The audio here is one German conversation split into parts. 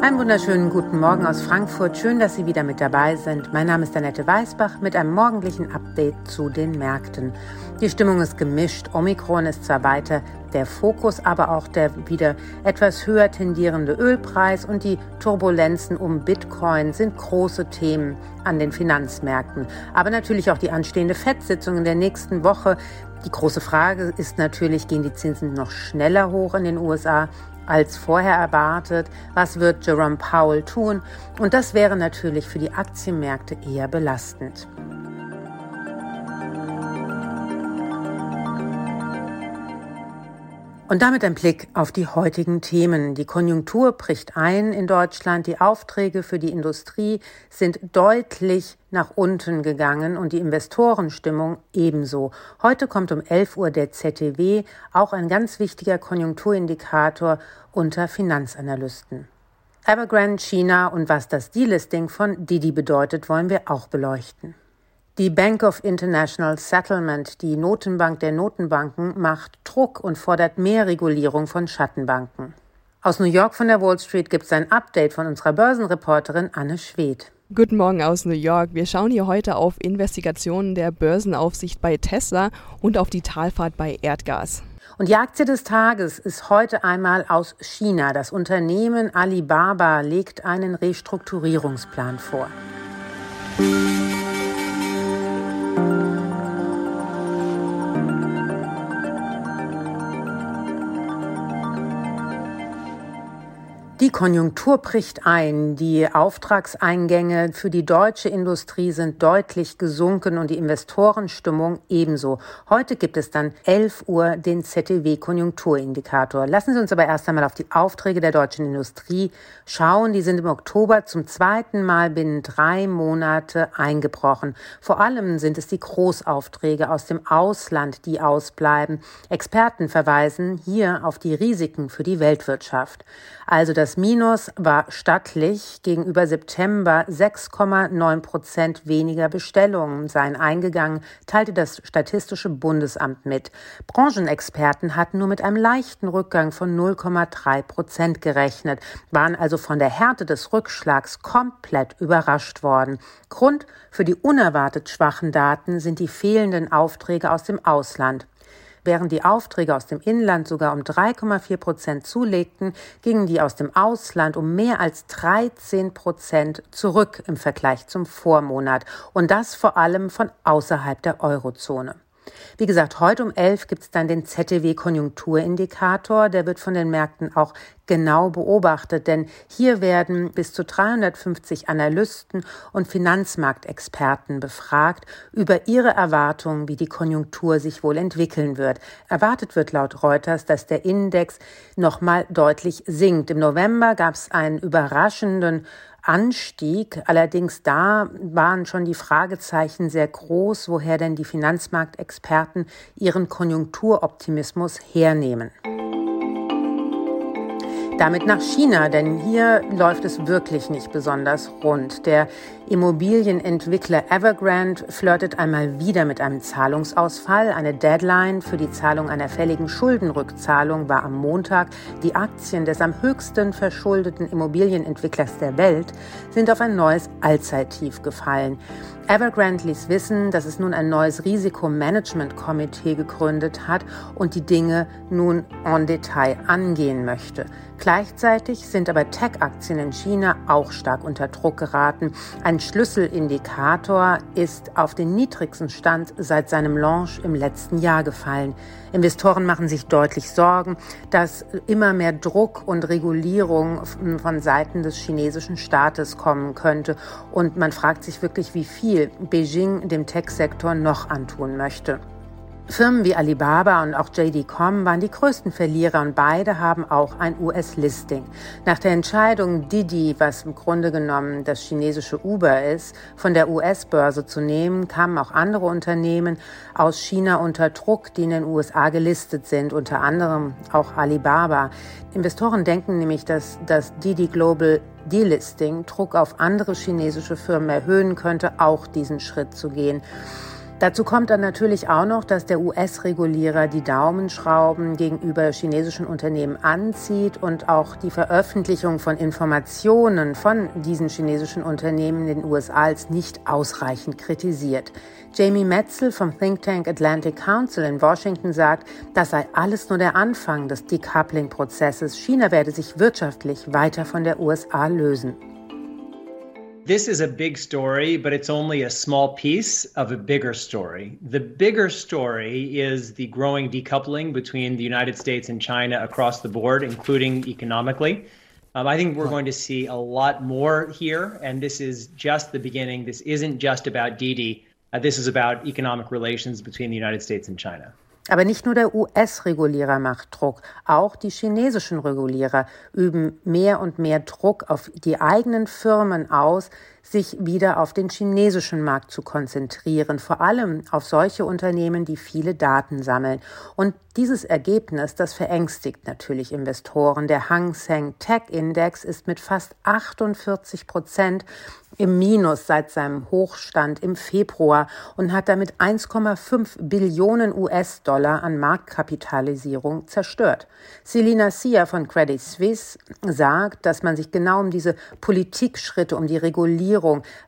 Einen wunderschönen guten Morgen aus Frankfurt. Schön, dass Sie wieder mit dabei sind. Mein Name ist Annette Weißbach mit einem morgendlichen Update zu den Märkten. Die Stimmung ist gemischt. Omikron ist zwar weiter der Fokus, aber auch der wieder etwas höher tendierende Ölpreis und die Turbulenzen um Bitcoin sind große Themen an den Finanzmärkten. Aber natürlich auch die anstehende FED-Sitzung in der nächsten Woche. Die große Frage ist natürlich, gehen die Zinsen noch schneller hoch in den USA? Als vorher erwartet. Was wird Jerome Powell tun? Und das wäre natürlich für die Aktienmärkte eher belastend. Und damit ein Blick auf die heutigen Themen. Die Konjunktur bricht ein in Deutschland. Die Aufträge für die Industrie sind deutlich nach unten gegangen und die Investorenstimmung ebenso. Heute kommt um 11 Uhr der ZTW, auch ein ganz wichtiger Konjunkturindikator unter Finanzanalysten. Evergrande, China und was das Delisting von Didi bedeutet, wollen wir auch beleuchten. Die Bank of International Settlement, die Notenbank der Notenbanken, macht Druck und fordert mehr Regulierung von Schattenbanken. Aus New York von der Wall Street gibt es ein Update von unserer Börsenreporterin Anne Schwedt. Guten Morgen aus New York. Wir schauen hier heute auf Investigationen der Börsenaufsicht bei Tesla und auf die Talfahrt bei Erdgas. Und die Aktie des Tages ist heute einmal aus China. Das Unternehmen Alibaba legt einen Restrukturierungsplan vor. Die Konjunktur bricht ein. Die Auftragseingänge für die deutsche Industrie sind deutlich gesunken und die Investorenstimmung ebenso. Heute gibt es dann 11 Uhr den ZTW-Konjunkturindikator. Lassen Sie uns aber erst einmal auf die Aufträge der deutschen Industrie schauen. Die sind im Oktober zum zweiten Mal binnen drei Monate eingebrochen. Vor allem sind es die Großaufträge aus dem Ausland, die ausbleiben. Experten verweisen hier auf die Risiken für die Weltwirtschaft. Also das Minus war stattlich. Gegenüber September 6,9 Prozent weniger Bestellungen seien eingegangen, teilte das Statistische Bundesamt mit. Branchenexperten hatten nur mit einem leichten Rückgang von 0,3 Prozent gerechnet, waren also von der Härte des Rückschlags komplett überrascht worden. Grund für die unerwartet schwachen Daten sind die fehlenden Aufträge aus dem Ausland. Während die Aufträge aus dem Inland sogar um 3,4 Prozent zulegten, gingen die aus dem Ausland um mehr als 13 Prozent zurück im Vergleich zum Vormonat. Und das vor allem von außerhalb der Eurozone. Wie gesagt, heute um 11 gibt es dann den ZTW-Konjunkturindikator. Der wird von den Märkten auch genau beobachtet, denn hier werden bis zu 350 Analysten und Finanzmarktexperten befragt über ihre Erwartungen, wie die Konjunktur sich wohl entwickeln wird. Erwartet wird laut Reuters, dass der Index nochmal deutlich sinkt. Im November gab es einen überraschenden Anstieg. Allerdings da waren schon die Fragezeichen sehr groß, woher denn die Finanzmarktexperten ihren Konjunkturoptimismus hernehmen. Damit nach China, denn hier läuft es wirklich nicht besonders rund. Der Immobilienentwickler Evergrande flirtet einmal wieder mit einem Zahlungsausfall. Eine Deadline für die Zahlung einer fälligen Schuldenrückzahlung war am Montag. Die Aktien des am höchsten verschuldeten Immobilienentwicklers der Welt sind auf ein neues Allzeittief gefallen. Evergrande ließ wissen, dass es nun ein neues Risikomanagement-Komitee gegründet hat und die Dinge nun en Detail angehen möchte. Gleichzeitig sind aber Tech-Aktien in China auch stark unter Druck geraten. Ein Schlüsselindikator ist auf den niedrigsten Stand seit seinem Launch im letzten Jahr gefallen. Investoren machen sich deutlich Sorgen, dass immer mehr Druck und Regulierung von Seiten des chinesischen Staates kommen könnte. Und man fragt sich wirklich, wie viel Beijing dem Tech-Sektor noch antun möchte. Firmen wie Alibaba und auch JD.com waren die größten Verlierer und beide haben auch ein US-Listing. Nach der Entscheidung Didi, was im Grunde genommen das chinesische Uber ist, von der US-Börse zu nehmen, kamen auch andere Unternehmen aus China unter Druck, die in den USA gelistet sind, unter anderem auch Alibaba. Investoren denken nämlich, dass das Didi Global Delisting Druck auf andere chinesische Firmen erhöhen könnte, auch diesen Schritt zu gehen. Dazu kommt dann natürlich auch noch, dass der US-Regulierer die Daumenschrauben gegenüber chinesischen Unternehmen anzieht und auch die Veröffentlichung von Informationen von diesen chinesischen Unternehmen in den USA als nicht ausreichend kritisiert. Jamie Metzel vom Think Tank Atlantic Council in Washington sagt, das sei alles nur der Anfang des Decoupling-Prozesses. China werde sich wirtschaftlich weiter von der USA lösen. This is a big story, but it's only a small piece of a bigger story. The bigger story is the growing decoupling between the United States and China across the board, including economically. Um, I think we're going to see a lot more here, and this is just the beginning. This isn't just about Didi. Uh, this is about economic relations between the United States and China. Aber nicht nur der US-Regulierer macht Druck, auch die chinesischen Regulierer üben mehr und mehr Druck auf die eigenen Firmen aus, sich wieder auf den chinesischen Markt zu konzentrieren, vor allem auf solche Unternehmen, die viele Daten sammeln. Und dieses Ergebnis, das verängstigt natürlich Investoren. Der Hang Seng Tech Index ist mit fast 48 Prozent im Minus seit seinem Hochstand im Februar und hat damit 1,5 Billionen US-Dollar an Marktkapitalisierung zerstört. Selina Sia von Credit Suisse sagt, dass man sich genau um diese Politikschritte, um die Regulierung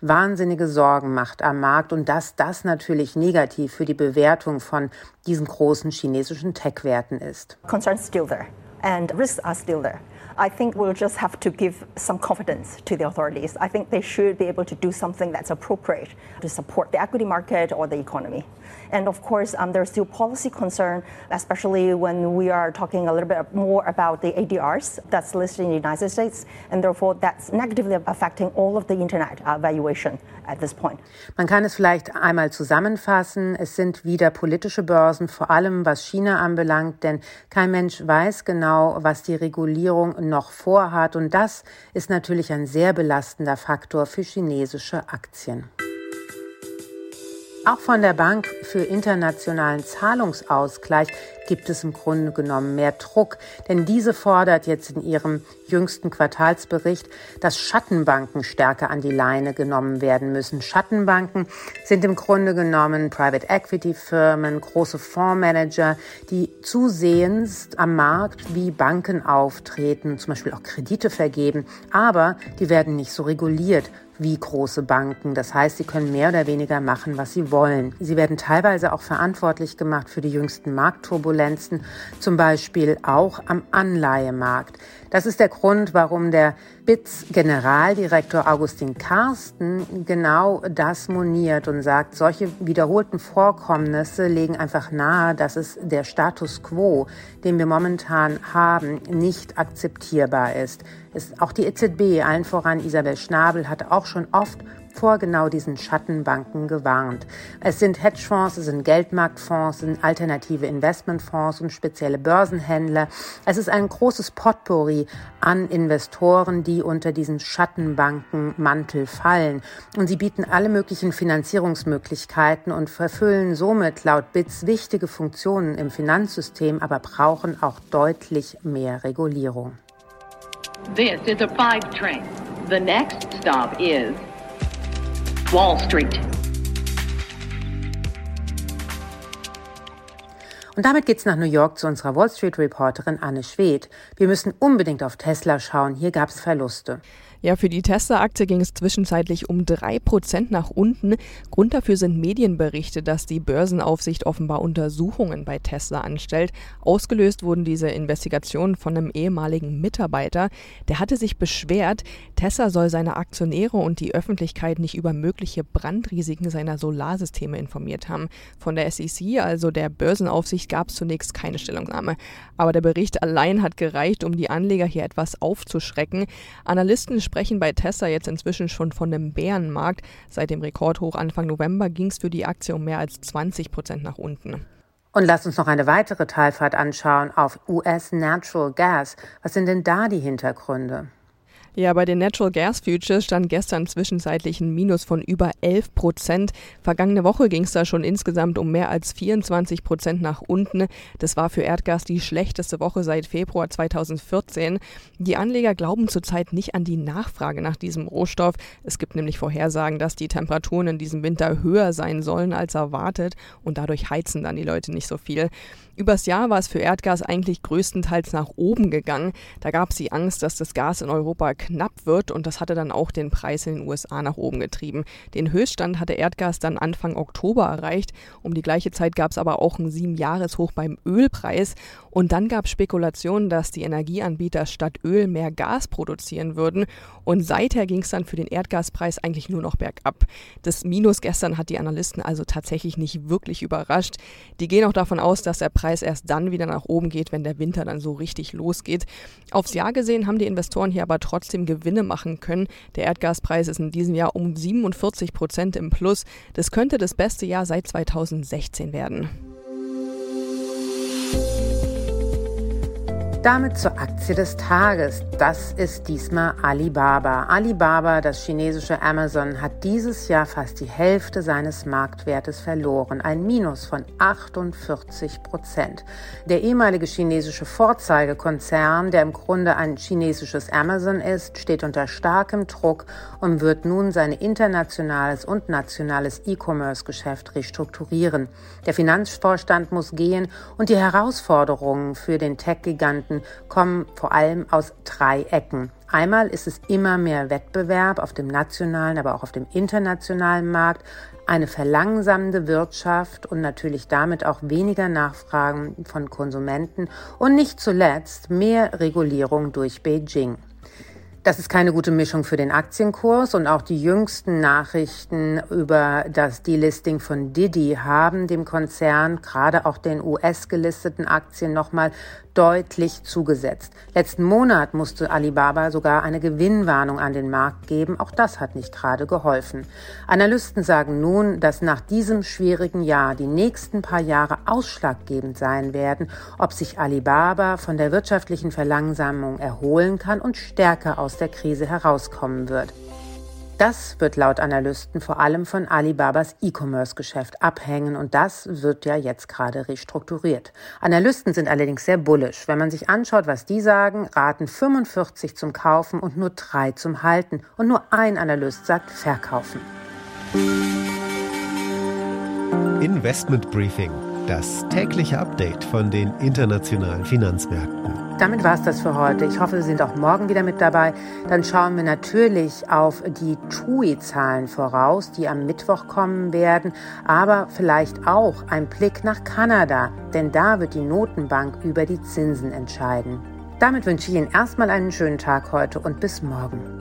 wahnsinnige Sorgen macht am Markt und dass das natürlich negativ für die Bewertung von diesen großen chinesischen Tech-Werten ist. Concerns still there and risks are still there. I think we'll just have to give some confidence to the authorities. I think they should be able to do something that's appropriate to support the equity market or the economy. And of course, um, there's still policy concern, especially when we are talking a little bit more about the ADRs that's listed in the United States, and therefore that's negatively affecting all of the internet uh, valuation at this point. Man kann es vielleicht einmal zusammenfassen. Es sind wieder politische Börsen, vor allem was China anbelangt, denn kein Mensch weiß genau, was die Regulierung noch vorhat. Und das ist natürlich ein sehr belastender Faktor für chinesische Aktien. Auch von der Bank für internationalen Zahlungsausgleich gibt es im Grunde genommen mehr Druck, denn diese fordert jetzt in ihrem jüngsten Quartalsbericht, dass Schattenbanken stärker an die Leine genommen werden müssen. Schattenbanken sind im Grunde genommen Private Equity Firmen, große Fondsmanager, die zusehends am Markt wie Banken auftreten, zum Beispiel auch Kredite vergeben, aber die werden nicht so reguliert wie große Banken. Das heißt, sie können mehr oder weniger machen, was sie wollen. Sie werden teilweise auch verantwortlich gemacht für die jüngsten Marktturbulenzen, zum Beispiel auch am Anleihemarkt. Das ist der Grund, warum der BITS Generaldirektor Augustin Karsten genau das moniert und sagt, solche wiederholten Vorkommnisse legen einfach nahe, dass es der Status quo, den wir momentan haben, nicht akzeptierbar ist. ist auch die EZB, allen voran Isabel Schnabel, hat auch schon oft vor genau diesen Schattenbanken gewarnt. Es sind Hedgefonds, es sind Geldmarktfonds, es sind alternative Investmentfonds und spezielle Börsenhändler. Es ist ein großes Potpourri an Investoren, die unter diesen Schattenbankenmantel fallen. Und sie bieten alle möglichen Finanzierungsmöglichkeiten und verfüllen somit laut BITS wichtige Funktionen im Finanzsystem, aber brauchen auch deutlich mehr Regulierung. This is a five train. The next stop is Wall Street. Und damit geht's nach New York zu unserer Wall Street Reporterin Anne Schwedt. Wir müssen unbedingt auf Tesla schauen. Hier gab es Verluste. Ja, für die Tesla-Aktie ging es zwischenzeitlich um drei Prozent nach unten. Grund dafür sind Medienberichte, dass die Börsenaufsicht offenbar Untersuchungen bei Tesla anstellt. Ausgelöst wurden diese Investigationen von einem ehemaligen Mitarbeiter. Der hatte sich beschwert, Tesla soll seine Aktionäre und die Öffentlichkeit nicht über mögliche Brandrisiken seiner Solarsysteme informiert haben. Von der SEC, also der Börsenaufsicht, gab es zunächst keine Stellungnahme. Aber der Bericht allein hat gereicht, um die Anleger hier etwas aufzuschrecken. Analysten sprechen bei Tesla jetzt inzwischen schon von einem Bärenmarkt. Seit dem Rekordhoch Anfang November ging es für die Aktie um mehr als 20 Prozent nach unten. Und lasst uns noch eine weitere Talfahrt anschauen auf US Natural Gas. Was sind denn da die Hintergründe? Ja, bei den Natural Gas Futures stand gestern zwischenzeitlich ein Minus von über 11 Prozent. Vergangene Woche ging es da schon insgesamt um mehr als 24 Prozent nach unten. Das war für Erdgas die schlechteste Woche seit Februar 2014. Die Anleger glauben zurzeit nicht an die Nachfrage nach diesem Rohstoff. Es gibt nämlich Vorhersagen, dass die Temperaturen in diesem Winter höher sein sollen als erwartet und dadurch heizen dann die Leute nicht so viel. Übers Jahr war es für Erdgas eigentlich größtenteils nach oben gegangen. Da gab es die Angst, dass das Gas in Europa knapp wird und das hatte dann auch den Preis in den USA nach oben getrieben. Den Höchststand hatte Erdgas dann Anfang Oktober erreicht. Um die gleiche Zeit gab es aber auch ein Siebenjahreshoch beim Ölpreis und dann gab es Spekulationen, dass die Energieanbieter statt Öl mehr Gas produzieren würden und seither ging es dann für den Erdgaspreis eigentlich nur noch bergab. Das Minus gestern hat die Analysten also tatsächlich nicht wirklich überrascht. Die gehen auch davon aus, dass der Preis Preis erst dann wieder nach oben geht, wenn der Winter dann so richtig losgeht. Aufs Jahr gesehen haben die Investoren hier aber trotzdem Gewinne machen können. Der Erdgaspreis ist in diesem Jahr um 47 Prozent im Plus. Das könnte das beste Jahr seit 2016 werden. Damit zur Aktie des Tages. Das ist diesmal Alibaba. Alibaba, das chinesische Amazon, hat dieses Jahr fast die Hälfte seines Marktwertes verloren. Ein Minus von 48 Prozent. Der ehemalige chinesische Vorzeigekonzern, der im Grunde ein chinesisches Amazon ist, steht unter starkem Druck und wird nun sein internationales und nationales E-Commerce-Geschäft restrukturieren. Der Finanzvorstand muss gehen und die Herausforderungen für den Tech-Giganten Märkten kommen vor allem aus drei Ecken. Einmal ist es immer mehr Wettbewerb auf dem nationalen, aber auch auf dem internationalen Markt, eine verlangsamende Wirtschaft und natürlich damit auch weniger Nachfragen von Konsumenten und nicht zuletzt mehr Regulierung durch Beijing. Das ist keine gute Mischung für den Aktienkurs und auch die jüngsten Nachrichten über das Delisting von Didi haben dem Konzern, gerade auch den US-gelisteten Aktien, nochmal deutlich zugesetzt. Letzten Monat musste Alibaba sogar eine Gewinnwarnung an den Markt geben. Auch das hat nicht gerade geholfen. Analysten sagen nun, dass nach diesem schwierigen Jahr die nächsten paar Jahre ausschlaggebend sein werden, ob sich Alibaba von der wirtschaftlichen Verlangsamung erholen kann und stärker aus der Krise herauskommen wird. Das wird laut Analysten vor allem von Alibabas E-Commerce-Geschäft abhängen und das wird ja jetzt gerade restrukturiert. Analysten sind allerdings sehr bullisch. Wenn man sich anschaut, was die sagen, raten 45 zum Kaufen und nur drei zum Halten und nur ein Analyst sagt Verkaufen. Investment Briefing, das tägliche Update von den internationalen Finanzmärkten. Damit war es das für heute. Ich hoffe, Sie sind auch morgen wieder mit dabei. Dann schauen wir natürlich auf die TUI-Zahlen voraus, die am Mittwoch kommen werden, aber vielleicht auch ein Blick nach Kanada, denn da wird die Notenbank über die Zinsen entscheiden. Damit wünsche ich Ihnen erstmal einen schönen Tag heute und bis morgen.